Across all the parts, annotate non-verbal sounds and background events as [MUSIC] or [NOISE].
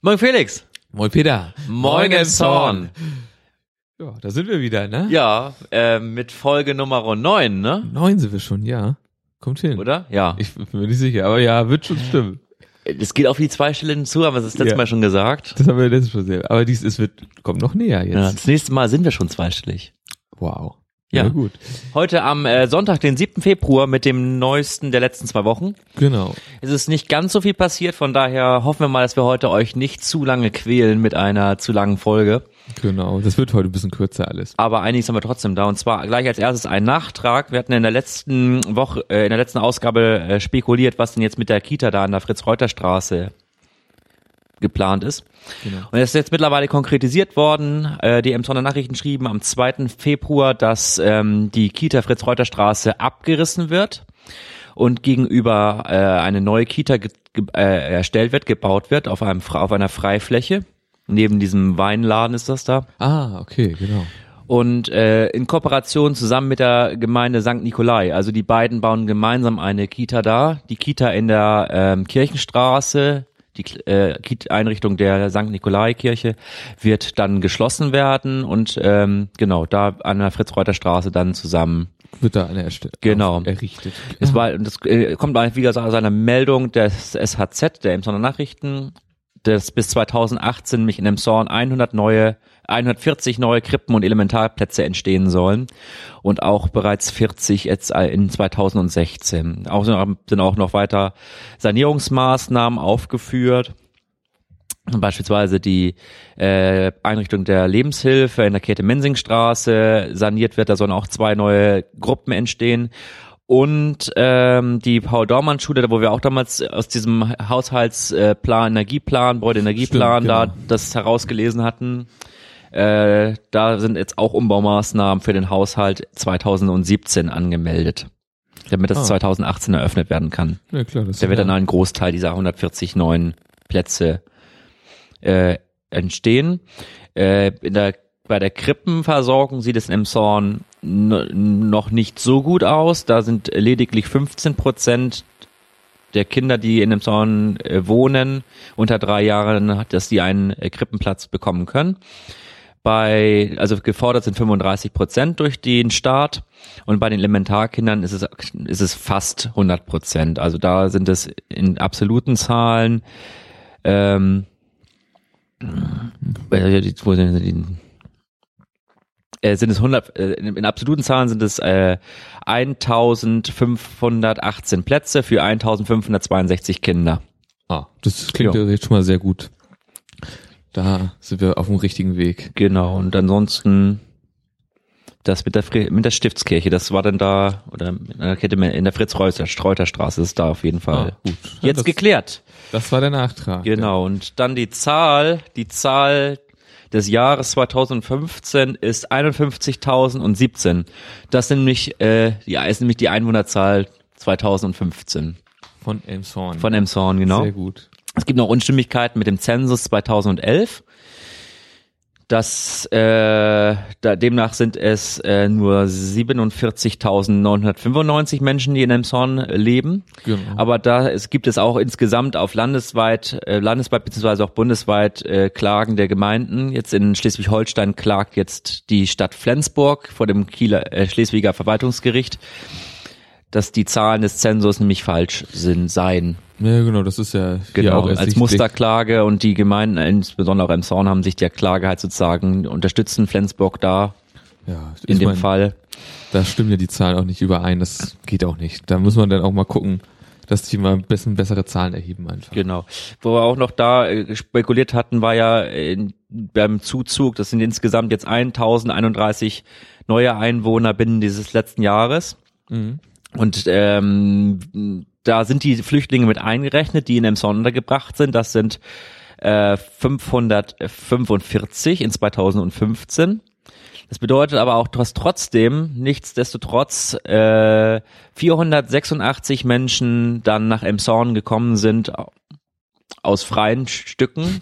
Moin Felix. Moin Peter. Moin Emshorn. Ja, da sind wir wieder, ne? Ja, äh, mit Folge Nummer 9, ne? Neun sind wir schon, ja. Kommt hin. Oder? Ja. Ich bin mir nicht sicher, aber ja, wird schon stimmen. Es geht auf die zwei Stellen zu, haben wir das letzte Ja. Mal schon gesagt. Das haben wir letztes Mal gesehen. Aber dies, es wird, kommt noch näher jetzt. Ja, das nächste Mal sind wir schon zweistellig. Wow. Ja. ja gut. Heute am äh, Sonntag, den 7. Februar, mit dem neuesten der letzten zwei Wochen. Genau. Es ist nicht ganz so viel passiert, von daher hoffen wir mal, dass wir heute euch nicht zu lange quälen mit einer zu langen Folge. Genau. Das wird heute ein bisschen kürzer alles. Aber einiges haben wir trotzdem da. Und zwar gleich als erstes ein Nachtrag. Wir hatten in der letzten Woche, äh, in der letzten Ausgabe äh, spekuliert, was denn jetzt mit der Kita da an der Fritz-Reuter-Straße geplant ist. Genau. Und es ist jetzt mittlerweile konkretisiert worden. Äh, die Emsonner Nachrichten schrieben am 2. Februar, dass ähm, die Kita Fritz-Reuter-Straße abgerissen wird und gegenüber äh, eine neue Kita äh, erstellt wird, gebaut wird auf einem auf einer Freifläche. Neben diesem Weinladen ist das da. Ah, okay, genau. Und äh, in Kooperation zusammen mit der Gemeinde St. Nikolai. Also die beiden bauen gemeinsam eine Kita da. Die Kita in der ähm, Kirchenstraße, die äh, Einrichtung der St. Nikolai Kirche, wird dann geschlossen werden und ähm, genau da an der Fritz-Reuter-Straße dann zusammen. Wird da eine erste Genau. errichtet. Es war, das äh, kommt wieder aus einer Meldung des SHZ, der Emsonner Nachrichten, dass bis 2018 mich in Emshorn 100 neue, 140 neue Krippen und Elementarplätze entstehen sollen und auch bereits 40 jetzt äh, in 2016. Auch sind auch noch weiter Sanierungsmaßnahmen aufgeführt. Beispielsweise die äh, Einrichtung der Lebenshilfe in der Käthe-Mensing-Straße saniert wird, da sollen auch zwei neue Gruppen entstehen. Und ähm, die Paul-Dormann-Schule, da wo wir auch damals aus diesem Haushaltsplan, Energieplan, Beutenergieplan Stimmt, da genau. das herausgelesen hatten, äh, da sind jetzt auch Umbaumaßnahmen für den Haushalt 2017 angemeldet, damit das Ah. 2018 eröffnet werden kann. Ja, klar, das Da wird dann ein Großteil dieser 140 neuen Plätze äh, entstehen. Äh, in der, bei der Krippenversorgung sieht es in Emshorn n- noch nicht so gut aus. Da sind lediglich 15 Prozent der Kinder, die in Emshorn äh, wohnen, unter drei Jahren, dass die einen äh, Krippenplatz bekommen können. Bei, also gefordert sind 35 Prozent durch den Staat und bei den Elementarkindern ist es, ist es fast 100 Prozent. Also da sind es in absoluten Zahlen, ähm, äh, wo sind die, äh, sind es 100, äh, in, in absoluten Zahlen sind es äh, 1518 Plätze für 1562 Kinder. Ah, das klingt Ja. schon mal sehr gut. Da sind wir auf dem richtigen Weg. Genau, und ansonsten das mit der, Fri- mit der Stiftskirche, das war dann da, oder in der Kette in der Fritz-Reuter-Straße ist da auf jeden Fall Ah, gut. Ja, jetzt das, geklärt. das war der Nachtrag. Genau, und dann die Zahl, die Zahl des Jahres 2015 ist 51.017. Das sind nämlich, äh, ja, ist nämlich die Einwohnerzahl 2015 Von Elmshorn. von Emshorn, genau. Sehr gut. Es gibt noch Unstimmigkeiten mit dem Zensus 2011. Das, äh, da, demnach sind es äh, nur 47.995 Menschen, die in Emshorn leben. Genau. Aber da es gibt es auch insgesamt auf landesweit, äh, landesweit beziehungsweise auch bundesweit äh, Klagen der Gemeinden. Jetzt in Schleswig-Holstein klagt jetzt die Stadt Flensburg vor dem Kieler äh, Schleswiger Verwaltungsgericht, dass die Zahlen des Zensus nämlich falsch sind, seien. Ja, genau, das ist ja Genau, auch als. Musterklage und die Gemeinden, insbesondere auch im Zorn, haben sich der Klage halt sozusagen unterstützen, Flensburg da Ja, in dem mein, Fall. Da stimmen ja die Zahlen auch nicht überein. Das geht auch nicht. Da muss man dann auch mal gucken, dass die mal ein bisschen bessere Zahlen erheben einfach. Genau. Wo wir auch noch da äh, spekuliert hatten, war ja in, beim Zuzug, das sind insgesamt jetzt 1031 neue Einwohner binnen dieses letzten Jahres. Mhm. Und ähm, da sind die Flüchtlinge mit eingerechnet, die in Emson untergebracht sind. Das sind äh, 545 in 2015. Das bedeutet aber auch, dass trotzdem, nichtsdestotrotz, äh, 486 Menschen dann nach Emshorn gekommen sind aus freien Stücken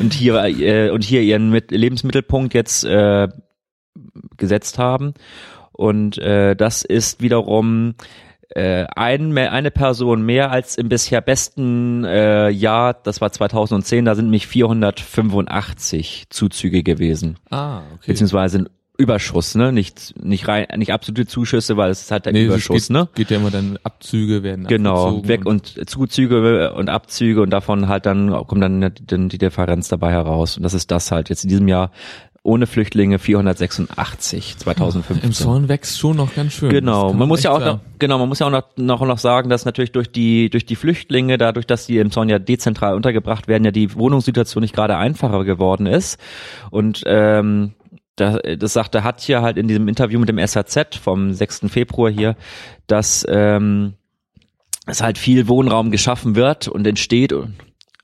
und hier äh, und hier ihren Mit Lebensmittelpunkt jetzt äh, gesetzt haben und äh, das ist wiederum äh, ein, mehr- eine Person mehr als im bisher besten äh, Jahr, das war 2010, da sind nämlich 485 Zuzüge gewesen, Ah, okay. beziehungsweise ein Überschuss, ne? Nicht nicht rein, nicht absolute Zuschüsse, weil es ist halt der Nee, Überschuss, geht, ne? geht ja immer dann Abzüge werden Genau, weg und Zuzüge und Abzüge und davon halt dann kommt dann die, die Differenz dabei heraus. Und das ist das halt jetzt in diesem Jahr ohne Flüchtlinge 486 2015. Im Zorn wächst schon noch ganz schön. Das Genau, man muss ja auch sagen. noch, genau, man muss ja auch noch, noch, noch sagen, dass natürlich durch die, durch die Flüchtlinge, dadurch, dass die im Zorn ja dezentral untergebracht werden, ja die Wohnungssituation nicht gerade einfacher geworden ist. Und ähm, da, das sagte Hatje halt in diesem Interview mit dem SAZ vom 6. Februar hier, dass ähm, es halt viel Wohnraum geschaffen wird und entsteht und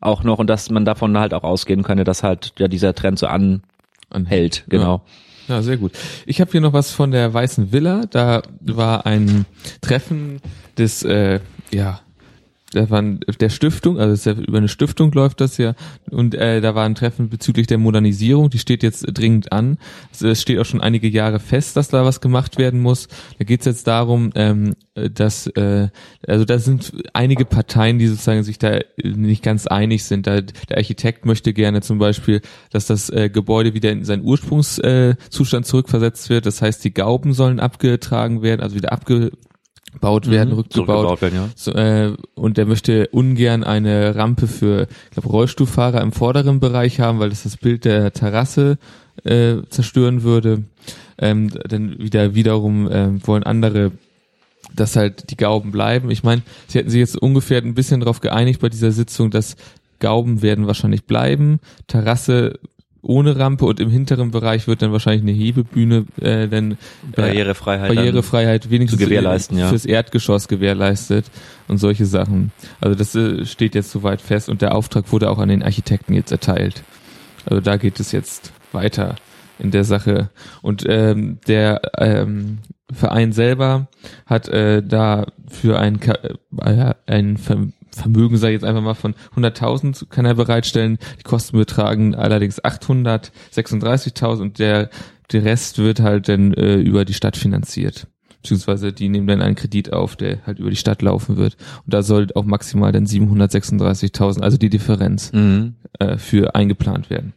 auch noch und dass man davon halt auch ausgehen könne, dass halt ja dieser Trend so anhält, genau. Ja, sehr gut. Ich habe hier noch was von der Weißen Villa. Da war ein Treffen des, äh, ja, ein, der Stiftung, also ja über eine Stiftung läuft das ja, und äh, da war ein Treffen bezüglich der Modernisierung, die steht jetzt dringend an. Es steht auch schon einige Jahre fest, dass da was gemacht werden muss. Da geht es jetzt darum, ähm, dass, äh, also da sind einige Parteien, die sozusagen sich da nicht ganz einig sind. Da, der Architekt möchte gerne zum Beispiel, dass das äh, Gebäude wieder in seinen Ursprungszustand äh, zurückversetzt wird. Das heißt, die Gauben sollen abgetragen werden, also wieder abgebaut werden, rückgebaut. Zurückgebaut werden, ja. So, äh, und er möchte ungern eine Rampe für ich glaube, Rollstuhlfahrer im vorderen Bereich haben, weil das das Bild der Terrasse äh, zerstören würde. Ähm, dann wieder wiederum ähm, wollen andere dass halt die Gauben bleiben. Ich meine, sie hätten sich jetzt ungefähr ein bisschen darauf geeinigt bei dieser Sitzung, dass Gauben werden wahrscheinlich bleiben, Terrasse ohne Rampe und im hinteren Bereich wird dann wahrscheinlich eine Hebebühne äh, dann äh, Barrierefreiheit. Barrierefreiheit wenigstens zu gewährleisten, ja. fürs Erdgeschoss gewährleistet und solche Sachen. Also das äh, steht jetzt soweit fest und der Auftrag wurde auch an den Architekten jetzt erteilt. Also da geht es jetzt weiter in der Sache. Und ähm, der ähm, Verein selber hat äh, da für ein, Ka- äh, ein Ver Vermögen, ich jetzt einfach mal, von 100.000 kann er bereitstellen. Die Kosten betragen allerdings 836.000 und der, der Rest wird halt dann äh, über die Stadt finanziert. Beziehungsweise die nehmen dann einen Kredit auf, der halt über die Stadt laufen wird. Und da soll auch maximal dann 736.000, also die Differenz, Mhm. äh, für eingeplant werden.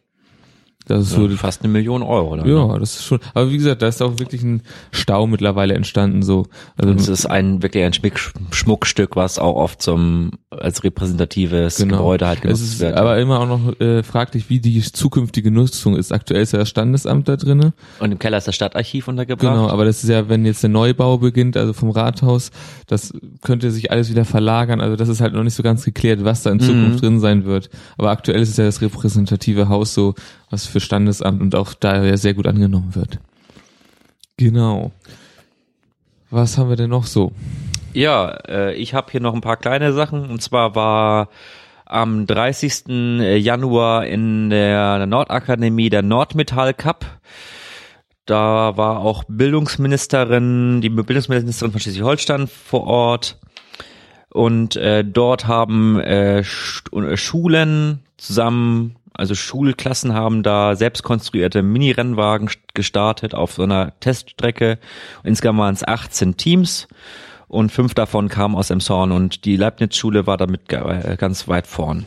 Das ist so So, fast eine Million Euro. Dann, ne? ja, das ist schon. Aber wie gesagt, da ist auch wirklich ein Stau mittlerweile entstanden. So, also Es ist ein wirklich ein Schmick, Schmuckstück, was auch oft zum als repräsentatives Gebäude halt es genutzt ist wird. aber immer auch noch äh, fraglich, wie die zukünftige Nutzung ist. Aktuell ist ja das Standesamt da drinne. Und im Keller ist das Stadtarchiv untergebracht. Genau, aber das ist ja, wenn jetzt der Neubau beginnt, also vom Rathaus, das könnte sich alles wieder verlagern. Also das ist halt noch nicht so ganz geklärt, was da in Zukunft Mhm. drin sein wird. Aber aktuell ist es ja das repräsentative Haus so, was für Standesamt und auch daher sehr gut angenommen wird. Genau. Was haben wir denn noch so? Ja, äh, ich habe hier noch ein paar kleine Sachen. Und zwar war am 30. Januar in der Nordakademie der Nordmetall Cup. Da war auch Bildungsministerin, die Bildungsministerin von Schleswig-Holstein vor Ort. Und äh, dort haben äh, Sch äh, Schulen zusammen, also Schulklassen haben da selbst konstruierte Mini-Rennwagen st- gestartet auf so einer Teststrecke. Insgesamt waren es 18 Teams und fünf davon kamen aus Emshorn und die Leibniz-Schule war damit äh, ganz weit vorn.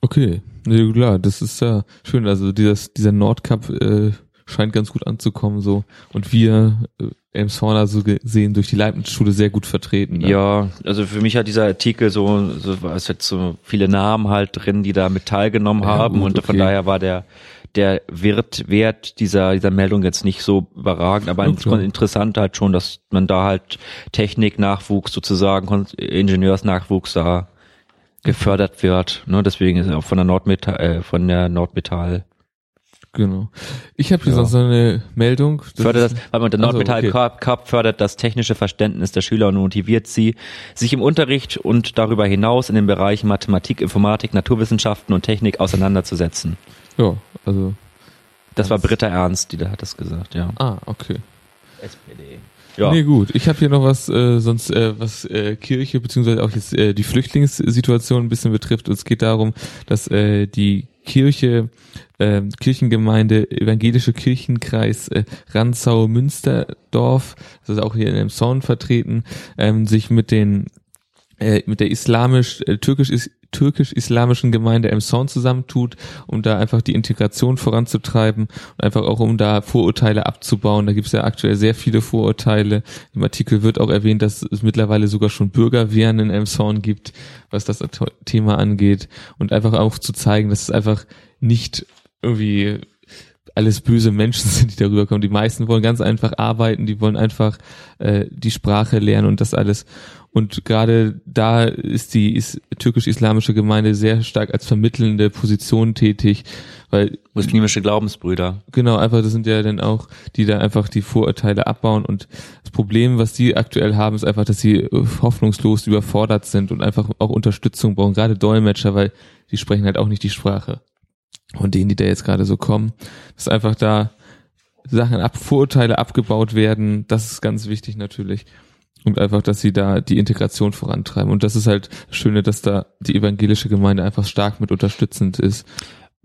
Okay, ja, klar, das ist ja schön. Also dieses, dieser Nordcup äh, scheint ganz gut anzukommen so. Und wir äh, Elmshorner so gesehen durch die Leibniz-Schule sehr gut vertreten. ne? Ja, also für mich hat dieser Artikel so, so es hat so viele Namen halt drin, die da mit teilgenommen Ja, haben gut, und von okay. daher war der der Wert, Wert dieser, dieser Meldung jetzt nicht so überragend, aber klar. interessant halt schon, dass man da halt Techniknachwuchs sozusagen, Ingenieursnachwuchs da gefördert wird. Ne? Deswegen ist er auch von der Nordmetall, äh, von der Nordmetall Genau. Ich habe hier Ja. sonst noch eine Meldung. fördert das, weil man der Ach so, Nordmetall okay. Cup, fördert das technische Verständnis der Schüler und motiviert sie, sich im Unterricht und darüber hinaus in den Bereichen Mathematik, Informatik, Naturwissenschaften und Technik auseinanderzusetzen. Ja, also. Das war Britta Ernst, die da hat das gesagt, ja. Ah, okay. SPD. Ja. Nee, gut. Ich habe hier noch was, äh, sonst äh, was äh, Kirche beziehungsweise auch jetzt äh, die Flüchtlingssituation ein bisschen betrifft. Und es geht darum, dass äh, die Kirche, äh, Kirchengemeinde, evangelische Kirchenkreis äh, Ranzau-Münsterdorf, das ist auch hier in dem Sound vertreten, ähm, sich mit den äh, mit der islamisch äh, türkisch-islamischen Gemeinde Emson zusammentut, um da einfach die Integration voranzutreiben und einfach auch um da Vorurteile abzubauen. Da gibt es ja aktuell sehr viele Vorurteile. Im Artikel wird auch erwähnt, dass es mittlerweile sogar schon Bürgerwehren in Emson gibt, was das Thema angeht und einfach auch zu zeigen, dass es einfach nicht irgendwie alles böse Menschen [LAUGHS] sind, die darüber kommen. Die meisten wollen ganz einfach arbeiten, die wollen einfach äh, die Sprache lernen und das alles. Und gerade da ist die ist, türkisch-islamische Gemeinde sehr stark als vermittelnde Position tätig, weil muslimische Glaubensbrüder. Genau, einfach das sind ja dann auch, die da einfach die Vorurteile abbauen und das Problem, was die aktuell haben, ist einfach, dass sie hoffnungslos überfordert sind und einfach auch Unterstützung brauchen, gerade Dolmetscher, weil die sprechen halt auch nicht die Sprache von denen, die da jetzt gerade so kommen, dass einfach da Sachen ab, Vorurteile abgebaut werden, das ist ganz wichtig natürlich. Und einfach, dass sie da die Integration vorantreiben. Und das ist halt das Schöne, dass da die evangelische Gemeinde einfach stark mit unterstützend ist.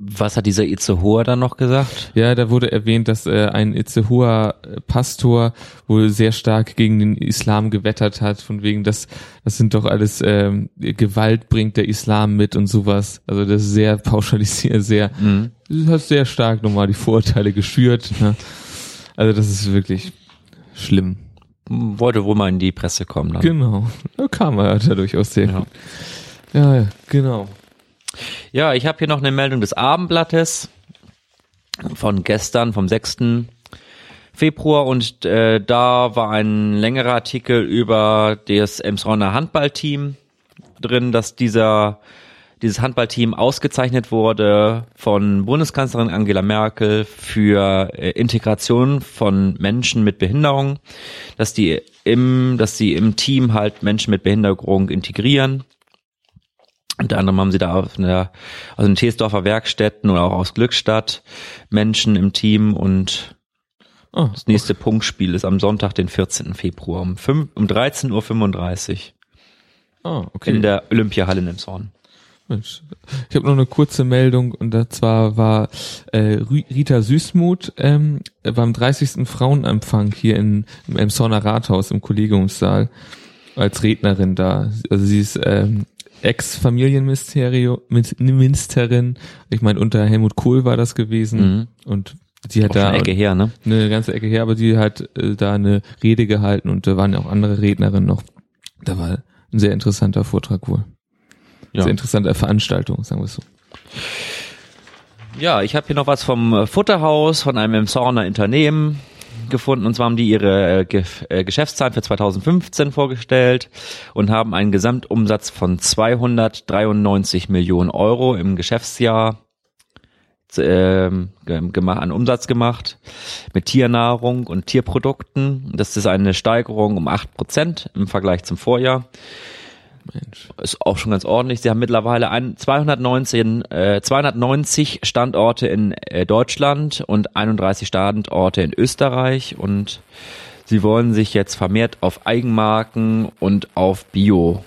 Was hat dieser Itzehoer dann noch gesagt? Ja, da wurde erwähnt, dass äh, ein Itzehoer Pastor wohl sehr stark gegen den Islam gewettert hat, von wegen, dass das sind doch alles ähm, Gewalt bringt der Islam mit und sowas. Also das ist sehr pauschalisiert, sehr, mhm. das hat sehr stark nochmal die Vorurteile geschürt. Ne? Also das ist wirklich schlimm. Wollte wohl mal in die Presse kommen. Dann. Genau, da kam er ja durchaus sehr ja. gut. Ja, ja, genau. Ja, ich habe hier noch eine Meldung des Abendblattes von gestern, vom 6. Februar und äh, da war ein längerer Artikel über das Emsronner Handballteam drin, dass dieser dieses Handballteam ausgezeichnet wurde von Bundeskanzlerin Angela Merkel für äh, Integration von Menschen mit Behinderung, dass die im, dass sie im Team halt Menschen mit Behinderung integrieren unter anderem haben sie da aus, einer, aus den Teesdorfer Werkstätten oder auch aus Glückstadt Menschen im Team und oh, das nächste okay. Punktspiel ist am Sonntag, den 14. Februar um, 5, um 13.35 Uhr. Oh, okay. In der Olympiahalle in Zorn. Mensch. Ich habe noch eine kurze Meldung und zwar war äh, Rita Süßmuth ähm, beim 30. Frauenempfang hier in, im Emsonner Rathaus im Kollegiumssaal als Rednerin da. Also sie ist ähm, Ex-Familienministerin. Ich meine, unter Helmut Kohl war das gewesen. Mhm. Und sie hat auch da eine Ecke her, ne? Eine ganze Ecke her, aber sie hat äh, da eine Rede gehalten und da waren ja auch andere Rednerinnen noch. Da war ein sehr interessanter Vortrag wohl. Ja. Sehr interessante Veranstaltung, sagen wir es so. Ja, ich habe hier noch was vom Futterhaus, von einem Emsorner Unternehmen gefunden und zwar haben die ihre äh, äh Geschäftszahlen für 2015 vorgestellt und haben einen Gesamtumsatz von 293 Millionen Euro im Geschäftsjahr äh, an Umsatz gemacht mit Tiernahrung und Tierprodukten. Das ist eine Steigerung um acht Prozent im Vergleich zum Vorjahr. Mensch. Ist auch schon ganz ordentlich. Sie haben mittlerweile ein, 219, äh, 290 Standorte in äh, Deutschland und 31 Standorte in Österreich und sie wollen sich jetzt vermehrt auf Eigenmarken und auf Bio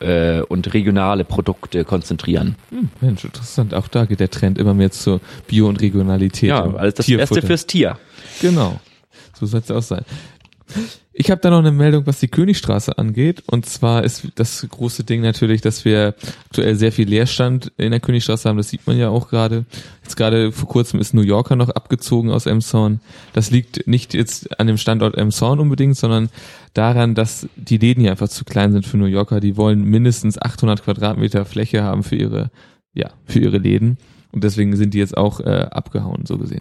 äh, und regionale Produkte konzentrieren. Hm, Mensch, interessant. Auch da geht der Trend immer mehr zur Bio- und Regionalität. Ja, alles das Tierfutter. Beste fürs Tier. Genau. So soll es auch sein. Ich habe da noch eine Meldung, was die Königstraße angeht. Und zwar ist das große Ding natürlich, dass wir aktuell sehr viel Leerstand in der Königstraße haben. Das sieht man ja auch gerade. Jetzt gerade vor kurzem ist New Yorker noch abgezogen aus Emshorn. Das liegt nicht jetzt an dem Standort Emshorn unbedingt, sondern daran, dass die Läden hier einfach zu klein sind für New Yorker. Die wollen mindestens 800 Quadratmeter Fläche haben für ihre, ja, für ihre Läden. Und deswegen sind die jetzt auch äh, abgehauen, so gesehen.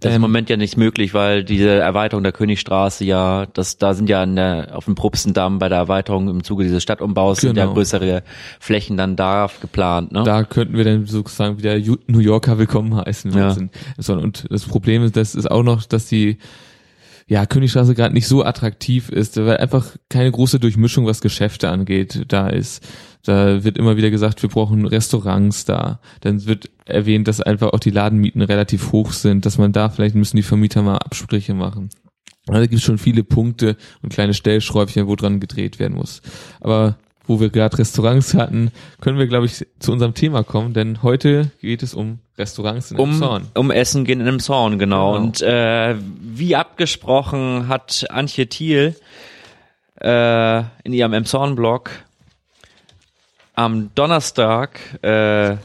Das ist im ähm, Moment ja nicht möglich, weil diese Erweiterung der Königstraße ja, das, da sind ja der, auf dem Propstendamm bei der Erweiterung im Zuge dieses Stadtumbaus genau. sind ja genau. größere Flächen dann da geplant. Ne? Da könnten wir dann sozusagen wieder New Yorker willkommen heißen. Ja. Und das Problem ist, das ist auch noch, dass die ja, Königstraße gerade nicht so attraktiv ist, weil einfach keine große Durchmischung, was Geschäfte angeht, da ist. Da wird immer wieder gesagt, wir brauchen Restaurants da. Dann wird erwähnt, dass einfach auch die Ladenmieten relativ hoch sind, dass man da vielleicht müssen die Vermieter mal Absprüche machen. Da gibt es schon viele Punkte und kleine Stellschräubchen, wo dran gedreht werden muss. Aber wo wir gerade Restaurants hatten, können wir, glaube ich, zu unserem Thema kommen, denn heute geht es um Restaurants in um, Zorn. um Essen gehen in einem Zorn, genau. Genau. Und äh, wie abgesprochen hat Antje Thiel äh, in ihrem Emshorn-Blog am Donnerstag äh,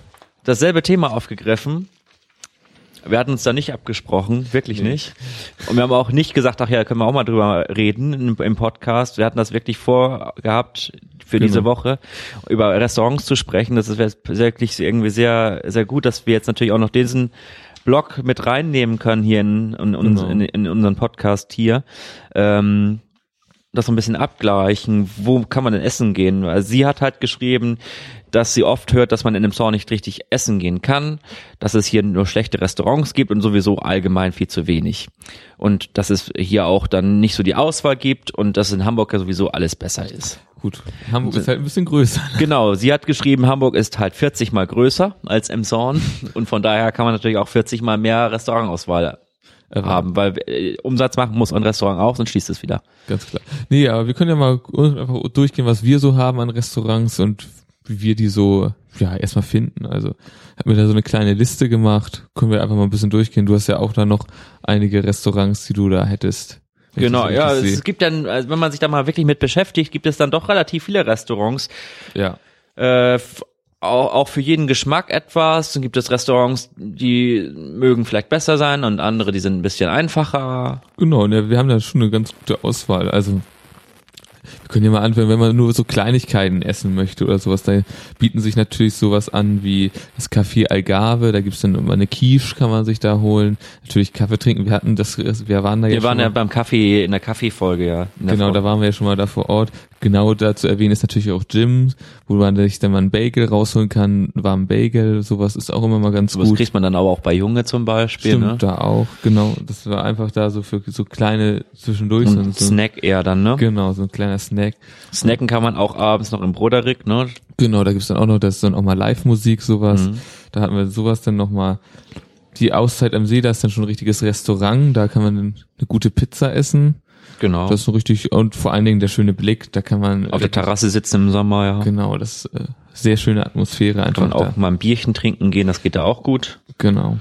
dasselbe Thema aufgegriffen. Wir hatten uns da nicht abgesprochen, wirklich Nee. nicht. Und wir haben auch nicht gesagt, ach ja, können wir auch mal drüber reden im, im Podcast. Wir hatten das wirklich vorgehabt, für Genau. diese Woche über Restaurants zu sprechen. Das ist wirklich irgendwie sehr, sehr gut, dass wir jetzt natürlich auch noch diesen Blog mit reinnehmen können hier in, in, Genau. in, in unseren Podcast hier. Ähm, das so ein bisschen abgleichen, wo kann man denn essen gehen? Weil sie hat halt geschrieben, dass sie oft hört, dass man in einem Store nicht richtig essen gehen kann, dass es hier nur schlechte Restaurants gibt und sowieso allgemein viel zu wenig. Und dass es hier auch dann nicht so die Auswahl gibt und dass in Hamburg ja sowieso alles besser ist. Gut, Hamburg ist halt ein bisschen größer. [LAUGHS] Genau, sie hat geschrieben, Hamburg ist halt 40 mal größer als Emshorn und von daher kann man natürlich auch 40 mal mehr Restaurantauswahl haben, weil äh, Umsatz machen muss ein Restaurant auch, sonst schließt es wieder. Ganz klar. Nee, aber wir können ja mal einfach durchgehen, was wir so haben an Restaurants und wie wir die so, ja, erstmal finden. Also, hab mir da so eine kleine Liste gemacht. Können wir einfach mal ein bisschen durchgehen. Du hast ja auch da noch einige Restaurants, die du da hättest. Genau, ja, es gibt dann, also wenn man sich da mal wirklich mit beschäftigt, gibt es dann doch relativ viele Restaurants. ja. Äh, auch, auch für jeden Geschmack etwas. Dann gibt es Restaurants, die mögen vielleicht besser sein und andere, die sind ein bisschen einfacher. Genau, ne, wir haben da schon eine ganz gute Auswahl. Also wir können ja mal anfangen, wenn man nur so Kleinigkeiten essen möchte oder sowas, da bieten sich natürlich sowas an wie das Café Algarve, da gibt's dann immer eine Quiche, kann man sich da holen. Natürlich Kaffee trinken, wir hatten das, wir waren da ja Wir waren ja beim Kaffee, in der Kaffeefolge, ja. In genau, da waren wir ja schon mal da vor Ort. Genau da zu erwähnen ist natürlich auch Jim, wo man sich dann mal einen Bagel rausholen kann, warmen Bagel, sowas ist auch immer mal ganz Sowas gut. kriegt man dann aber auch bei Junge zum Beispiel, Stimmt, ne? da auch, genau. Das war einfach da so für so kleine zwischendurch. So ein so- Snack eher dann, ne? Genau, so ein kleiner Snack. Snacken kann man auch abends noch im Broderick, ne? Genau, da gibt's dann auch noch, das ist dann auch mal Live-Musik, sowas. Mhm. Da hatten wir sowas dann nochmal. Die Auszeit am See, da ist dann schon ein richtiges Restaurant, da kann man eine gute Pizza essen. Genau. Das ist so richtig, und vor allen Dingen der schöne Blick, da kann man. Auf der Terrasse sitzen im Sommer, ja. Genau, das ist äh, sehr schöne Atmosphäre Kann einfach man da. auch mal ein Bierchen trinken gehen, das geht da auch gut. Genau.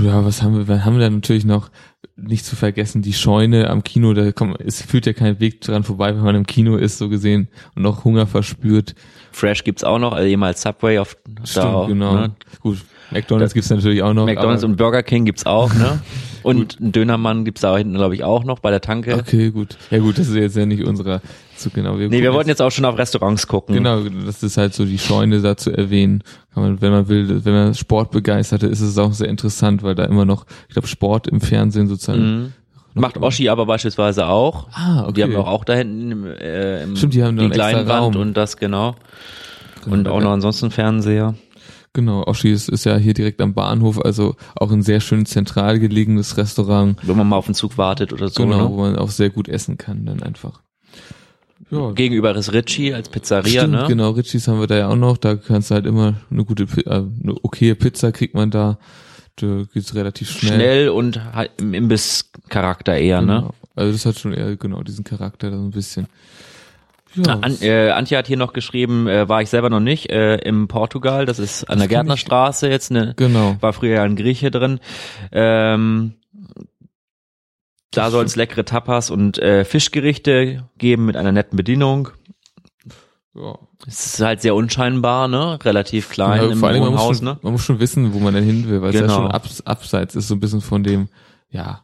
Ja, was haben wir, was haben wir da natürlich noch nicht zu vergessen, die Scheune am Kino, da kommt, es führt ja kein Weg dran vorbei, wenn man im Kino ist, so gesehen, und noch Hunger verspürt. Fresh gibt's auch noch, also ehemals Subway auf Stimmt, da auch, genau. Ne? Gut, McDonalds gibt's natürlich auch noch. McDonalds und Burger King gibt's auch, ne? [LAUGHS] Und einen Dönermann gibt's da hinten, glaube ich, auch noch bei der Tanke. Okay, gut. Ja gut, das ist jetzt ja nicht unserer zu genau. Nee, wir wollten jetzt auch schon auf Restaurants gucken. Genau, das ist halt so die Scheune da zu erwähnen. Man, wenn man will, wenn man Sport begeistert ist, ist es auch sehr interessant, weil da immer noch, ich glaube, Sport im Fernsehen sozusagen. Mhm. Macht Oschi aber beispielsweise auch. Ah, okay. Die haben doch auch da hinten im, äh, im Stimmt, die haben die einen extra Leinwand Raum. und das genau. Genau, Und auch noch ansonsten Fernseher. Genau, Oschi ist, ist ja hier direkt am Bahnhof, also auch ein sehr schön zentral gelegenes Restaurant. Wenn man mal auf den Zug wartet oder so. genau, Ne? wo man auch sehr gut essen kann, dann einfach. Ja, Gegenüber ist Ritchie als Pizzeria, Stimmt, ne? genau, Ritchies haben wir da ja auch noch, da kannst du halt immer eine gute, äh, eine okaye Pizza kriegt man da, da geht's relativ schnell. Schnell und halt im Imbiss-Charakter eher, ne? Genau. Also das hat schon eher genau diesen Charakter da so ein bisschen. Ja, An, äh, Antje hat hier noch geschrieben, äh, war ich selber noch nicht, äh, im Portugal, das ist an der kenn ich. Gärtnerstraße jetzt, ne, genau. war früher ja ein Grieche drin. Ähm, da soll es [LAUGHS] leckere Tapas und äh, Fischgerichte geben mit einer netten Bedienung. Ja. Es ist halt sehr unscheinbar, ne? Relativ klein Ja, im vor allem, man muss, schon, ne? man muss schon wissen, wo man denn hin will, weil es ja Genau. schon abs, abseits ist, so ein bisschen von dem, ja.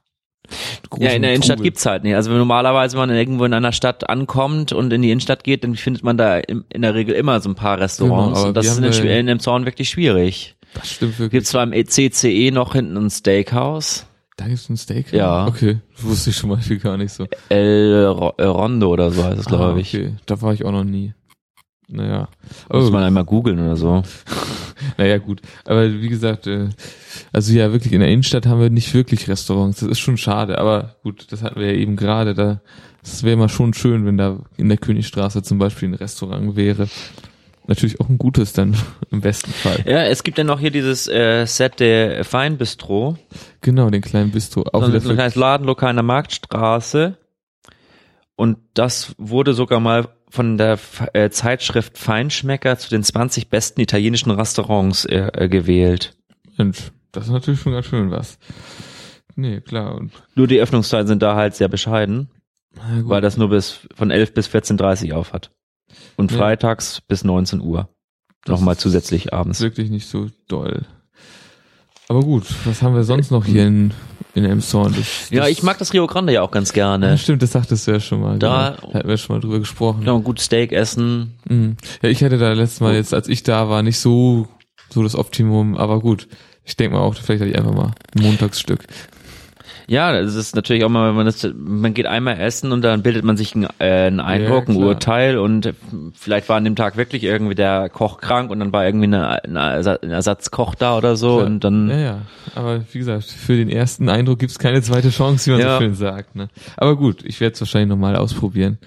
Ja, in der Innenstadt Trubel. gibt's halt nicht. Also wenn normalerweise man irgendwo in einer Stadt ankommt und in die Innenstadt geht, dann findet man da in der Regel immer so ein paar Restaurants. Genau, und das ist in, den, in dem Zorn wirklich schwierig. Das stimmt wirklich. Gibt's zwar im E CCE noch hinten ein Steakhouse, da gibt's ein Steak? Ja. Okay, das wusste ich schon mal [LAUGHS] gar nicht so. El Ro- Rondo oder so heißt es, glaube Ah, ich. Okay, da war ich auch noch nie. Naja. Muss Oh, man einmal googeln oder so. [LAUGHS] naja, gut. Aber wie gesagt, äh, also ja, wirklich in der Innenstadt haben wir nicht wirklich Restaurants. Das ist schon schade. Aber gut, das hatten wir ja eben gerade. Da, das wäre mal schon schön, wenn da in der Königstraße zum Beispiel ein Restaurant wäre. Natürlich auch ein gutes dann [LAUGHS] im besten Fall. Ja, es gibt ja noch hier dieses äh, Set der Fein Bistro. Genau, den kleinen Bistro. Auch So so ein kleines Ladenlokal in der Marktstraße. Und das wurde sogar mal von der äh, Zeitschrift Feinschmecker zu den 20 besten italienischen Restaurants äh, äh, gewählt. Mensch, das ist natürlich schon ganz schön was. Nee, klar. Und, Nur die Öffnungszeiten sind da halt sehr bescheiden, weil das nur bis von 11 bis 14.30 auf hat. Und Ja. freitags bis 19 Uhr. Das Nochmal zusätzlich ist abends. wirklich nicht so doll. Aber gut, was haben wir sonst noch hier in, in Elmshorn? Das, Ja, das- ich mag das Rio Grande ja auch ganz Ja, gerne. stimmt, das sagtest du ja schon mal. Da- genau. hatten wir schon mal drüber gesprochen. Ja, gut Steak essen. Mhm. Ja, ich hatte da letztes Mal jetzt, als ich da war, nicht so, so das Optimum, aber gut. Ich denke mal auch, vielleicht hatte ich einfach mal ein Montagsstück. Ja, das ist natürlich auch mal, wenn man das, man geht einmal essen und dann bildet man sich einen, äh, einen Eindruck, ein klar. Urteil und vielleicht war an dem Tag wirklich irgendwie der Koch krank und dann war irgendwie eine, ein Ersatzkoch da oder so Klar. und dann Ja, ja. Aber wie gesagt, für den ersten Eindruck gibt's keine zweite Chance, wie man Ja. so schön sagt. Ne? Aber gut, ich werde es wahrscheinlich nochmal ausprobieren.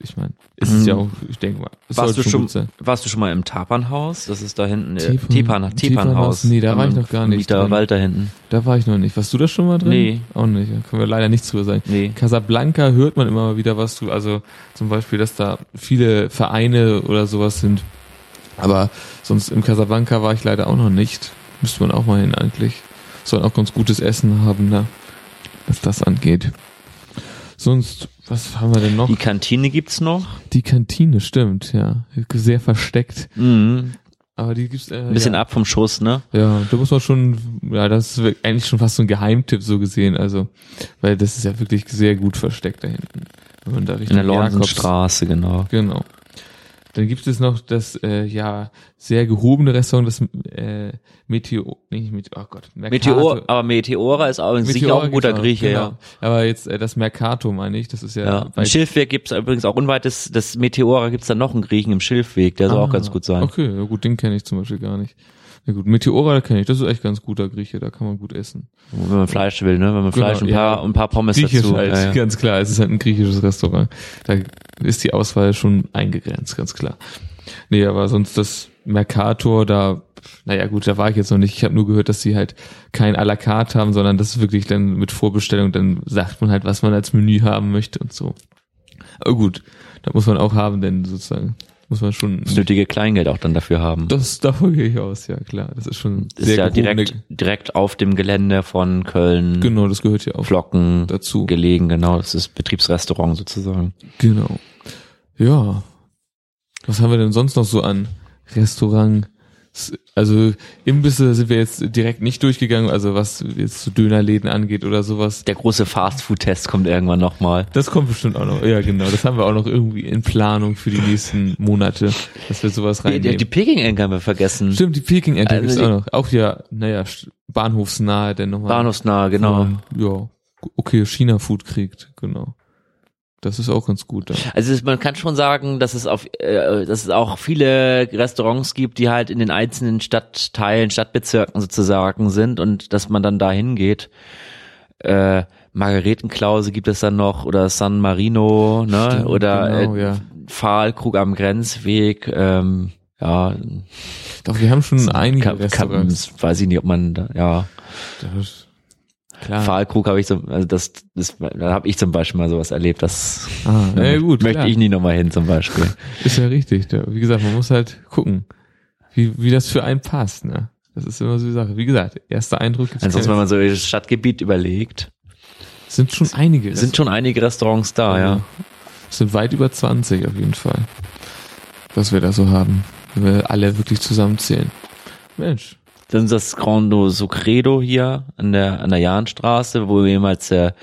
Ich meine, es ist Mhm. ja auch, ich denke mal, es warst du schon, sein. warst du schon mal im Tapanhaus? Das ist da hinten, äh, Tipanhaus. Tipanhaus? Nee, da war ich noch gar nicht Der drin. Wald da hinten. Da war ich noch nicht. Warst du da schon mal drin? Nee. Auch nicht. Da können wir leider nichts drüber sagen. Nee. Casablanca hört man immer mal wieder was zu. Also zum Beispiel, dass da viele Vereine oder sowas sind. Aber sonst im Casablanca war ich leider auch noch nicht. Müsste man auch mal hin eigentlich. Sollen auch ganz gutes Essen haben, ne? Was das angeht. Sonst, was haben wir denn noch? Die Kantine gibt's noch. Die Kantine, stimmt, ja. Sehr versteckt. Mhm. Aber die gibt's äh, Ein bisschen ja. ab vom Schuss, ne? Ja, da muss man schon, ja, das ist eigentlich schon fast so ein Geheimtipp so gesehen, also, weil das ist ja wirklich sehr gut versteckt da hinten. Wenn man da In Richtung der Jakobs- Lornsenstraße, genau. Genau. Dann gibt es noch das, äh, ja, sehr gehobene Restaurant, das, äh, Meteor, nicht Meteor, oh Gott, Mercato. Meteor, aber Meteora ist auch sicher auch ein guter Grieche, genau. ja. Aber jetzt äh, das Mercato meine ich, das ist ja, Ja, im Schilfweg gibt's übrigens auch unweit des, des Meteora gibt's dann noch einen Griechen im Schilfweg, der soll auch Ah, ganz gut sein. Okay, ja gut, den kenne ich zum Beispiel gar nicht. Ja gut, Meteora kenne ich, das ist echt ganz guter Grieche, da kann man gut essen. Wenn man Fleisch will, ne? Wenn man Genau, Fleisch und ein paar, ein paar Pommes Griechisch dazu. halt, Ja, ja. ganz klar, es ist halt ein griechisches Restaurant. Da ist die Auswahl schon eingegrenzt, ganz klar. Nee, aber sonst das Mercator, da, naja gut, da war ich jetzt noch nicht. Ich habe nur gehört, dass sie halt kein à la carte haben, sondern das ist wirklich dann mit Vorbestellung, dann sagt man halt, was man als Menü haben möchte und so. Aber gut, da muss man auch haben, denn sozusagen muss man schon. Das nötige Kleingeld auch dann dafür haben. Das, davon gehe ich aus, ja klar. Das ist schon ist sehr ja direkt, direkt auf dem Gelände von Köln, Genau, das gehört ja auch Flocken dazu. gelegen, genau. Das ist Betriebsrestaurant sozusagen. Genau. Ja. Was haben wir denn sonst noch so an Restaurant? Also Imbisse sind wir jetzt direkt nicht durchgegangen, also was jetzt so Dönerläden angeht oder sowas. Der große Fastfood-Test kommt irgendwann nochmal. Das kommt bestimmt auch noch. Ja, genau. Das haben wir auch noch irgendwie in Planung für die nächsten Monate, dass wir sowas Die, die, reinnehmen. die Peking-Ente haben wir vergessen. Stimmt, die Peking-Ente Also gibt's die- auch noch. Auch ja, naja, bahnhofsnahe, denn nochmal. Bahnhofsnah, genau. Ja, okay, China-Food kriegt, genau. Das ist auch ganz gut. Dann. Also es- man kann schon sagen, dass es auf, äh, dass es auch viele Restaurants gibt, die halt in den einzelnen Stadtteilen, Stadtbezirken sozusagen sind und dass man dann da hingeht. Äh, Margaretenklause gibt es dann noch oder San Marino, ne? Stimmt, oder genau, äh, ja. Pfahlkrug am Grenzweg. Ähm, ja, Doch, wir haben schon einige Ka- Ka- Restaurants. weiß ich nicht, ob man da, ja. Das, klar. Pfahlkrug habe ich so, also das, das, da habe ich zum Beispiel mal sowas erlebt, das Ah, ja, gut, möchte klar. ich nie nochmal hin zum Beispiel. Ist ja richtig. Wie gesagt, man muss halt gucken, wie, wie das für einen passt. Ne? Das ist immer so die Sache. Wie gesagt, erster Eindruck gibt's Ansonsten, wenn man so das Stadtgebiet überlegt, sind schon einige. sind schon einige Restaurants da, ja. Es sind weit über 20 auf jeden Fall. Was wir da so haben. Wenn wir alle wirklich zusammenzählen. Mensch. Dann ist das Grando Socredo hier an der an der Jahnstraße, wo jemals der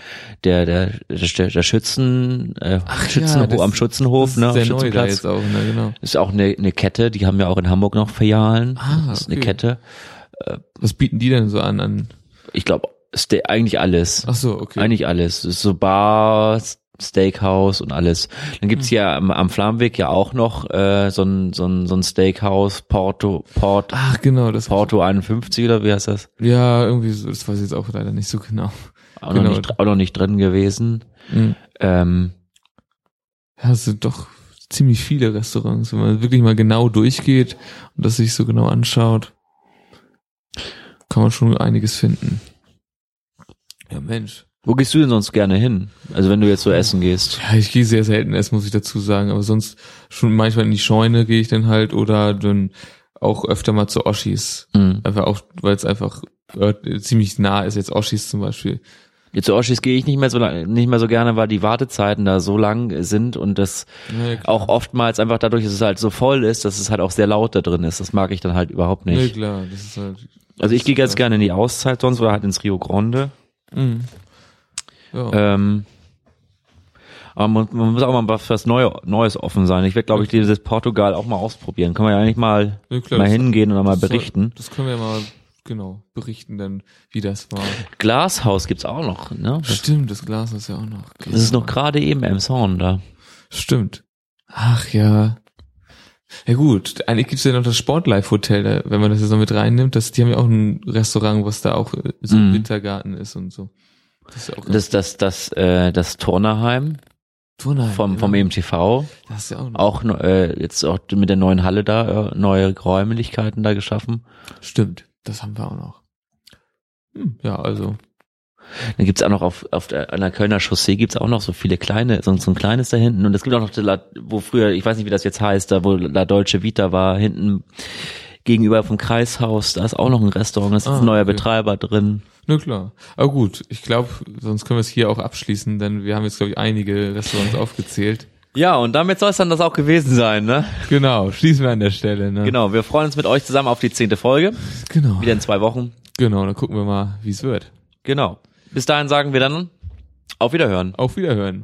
der der der, der Schützen äh, Schützenhof das- am Schützenhof, das ne, sehr neu da Schützenplatz. auch, ne, genau. Ist auch eine, eine Kette, die haben wir auch in Hamburg noch Filialen. Ah, das ist eine okay. Kette. Was bieten die denn so an? an Ich glaube, eigentlich alles. Ach so, okay. Eigentlich alles. So Bar, Steakhouse und alles. Dann gibt's Hm. ja am, am Flammweg ja auch noch äh, so ein so ein so ein Steakhouse Porto Port Ach genau, das Porto 51 oder wie heißt das? Ja, irgendwie so, das weiß ich jetzt auch leider nicht so genau. Auch, Genau. noch, nicht, auch noch nicht drin gewesen. Mhm. Ähm, Ja, es sind doch ziemlich viele Restaurants, wenn man wirklich mal genau durchgeht und das sich so genau anschaut, kann man schon einiges finden. Ja, Mensch. Wo gehst du denn sonst gerne hin? Also wenn du jetzt so essen gehst. Ja, ich gehe sehr selten essen, muss ich dazu sagen. Aber sonst schon manchmal in die Scheune gehe ich dann halt oder dann auch öfter mal zu Oschis. Mhm. Einfach auch, weil es einfach äh, ziemlich nah ist, jetzt Oschis zum Beispiel. Jetzt zu Oschis gehe ich nicht mehr so lang, nicht mehr so gerne, weil die Wartezeiten da so lang sind und das Ja, auch oftmals einfach dadurch, dass es halt so voll ist, dass es halt auch sehr laut da drin ist. Das mag ich dann halt überhaupt nicht. klar, das ist halt. Also ich gehe ganz gerne in die Auszeit sonst oder halt ins Rio Grande. Mhm. Ja. Ähm, aber man, man muss auch mal was was Neu Neues offen sein. Ich werde, glaube ich, dieses Portugal auch mal ausprobieren. Kann man ja eigentlich mal, Ja, klar, mal hingehen und dann mal berichten. Das können wir mal, genau, berichten dann, wie das war. Glashaus gibt's auch noch. Ne? Das, Stimmt, das Glas ist ja auch noch. das ist noch gerade eben im Sound da. Stimmt. Ach ja. Ja gut, eigentlich gibt's ja noch das Sportlife Hotel, da, wenn man das jetzt noch mit reinnimmt. Das, die haben ja auch ein Restaurant, was da auch äh, so ein Mhm. Wintergarten ist und so. Das ist Das, das, das, äh, das Turnerheim Turnheim, vom, vom. EMTV. Das ist ja auch noch. Auch äh, jetzt auch mit der neuen Halle da, äh, neue Räumlichkeiten da geschaffen. Stimmt, das haben wir auch noch. Hm, ja, also. Dann gibt's auch noch auf, auf der, an der Kölner Chaussee gibt's auch noch so viele kleine, so, so ein kleines da hinten. Und es gibt auch noch, La, wo früher, ich weiß nicht, wie das jetzt heißt, da wo La Dolce Vita war, hinten gegenüber vom Kreishaus, da ist auch noch ein Restaurant, da ist Ah, ein neuer okay. Betreiber drin. Na klar. Aber gut, ich glaube, sonst können wir es hier auch abschließen, denn wir haben jetzt, glaube ich, einige Restaurants [LAUGHS] aufgezählt. Ja, und damit soll es dann das auch gewesen sein, ne? Genau, schließen wir an der Stelle. Ne? Genau, wir freuen uns mit euch zusammen auf die zehnte Folge. Genau. Wieder in zwei Wochen. Genau, dann gucken wir mal, wie es wird. Genau. Bis dahin sagen wir dann auf Wiederhören. Auf Wiederhören.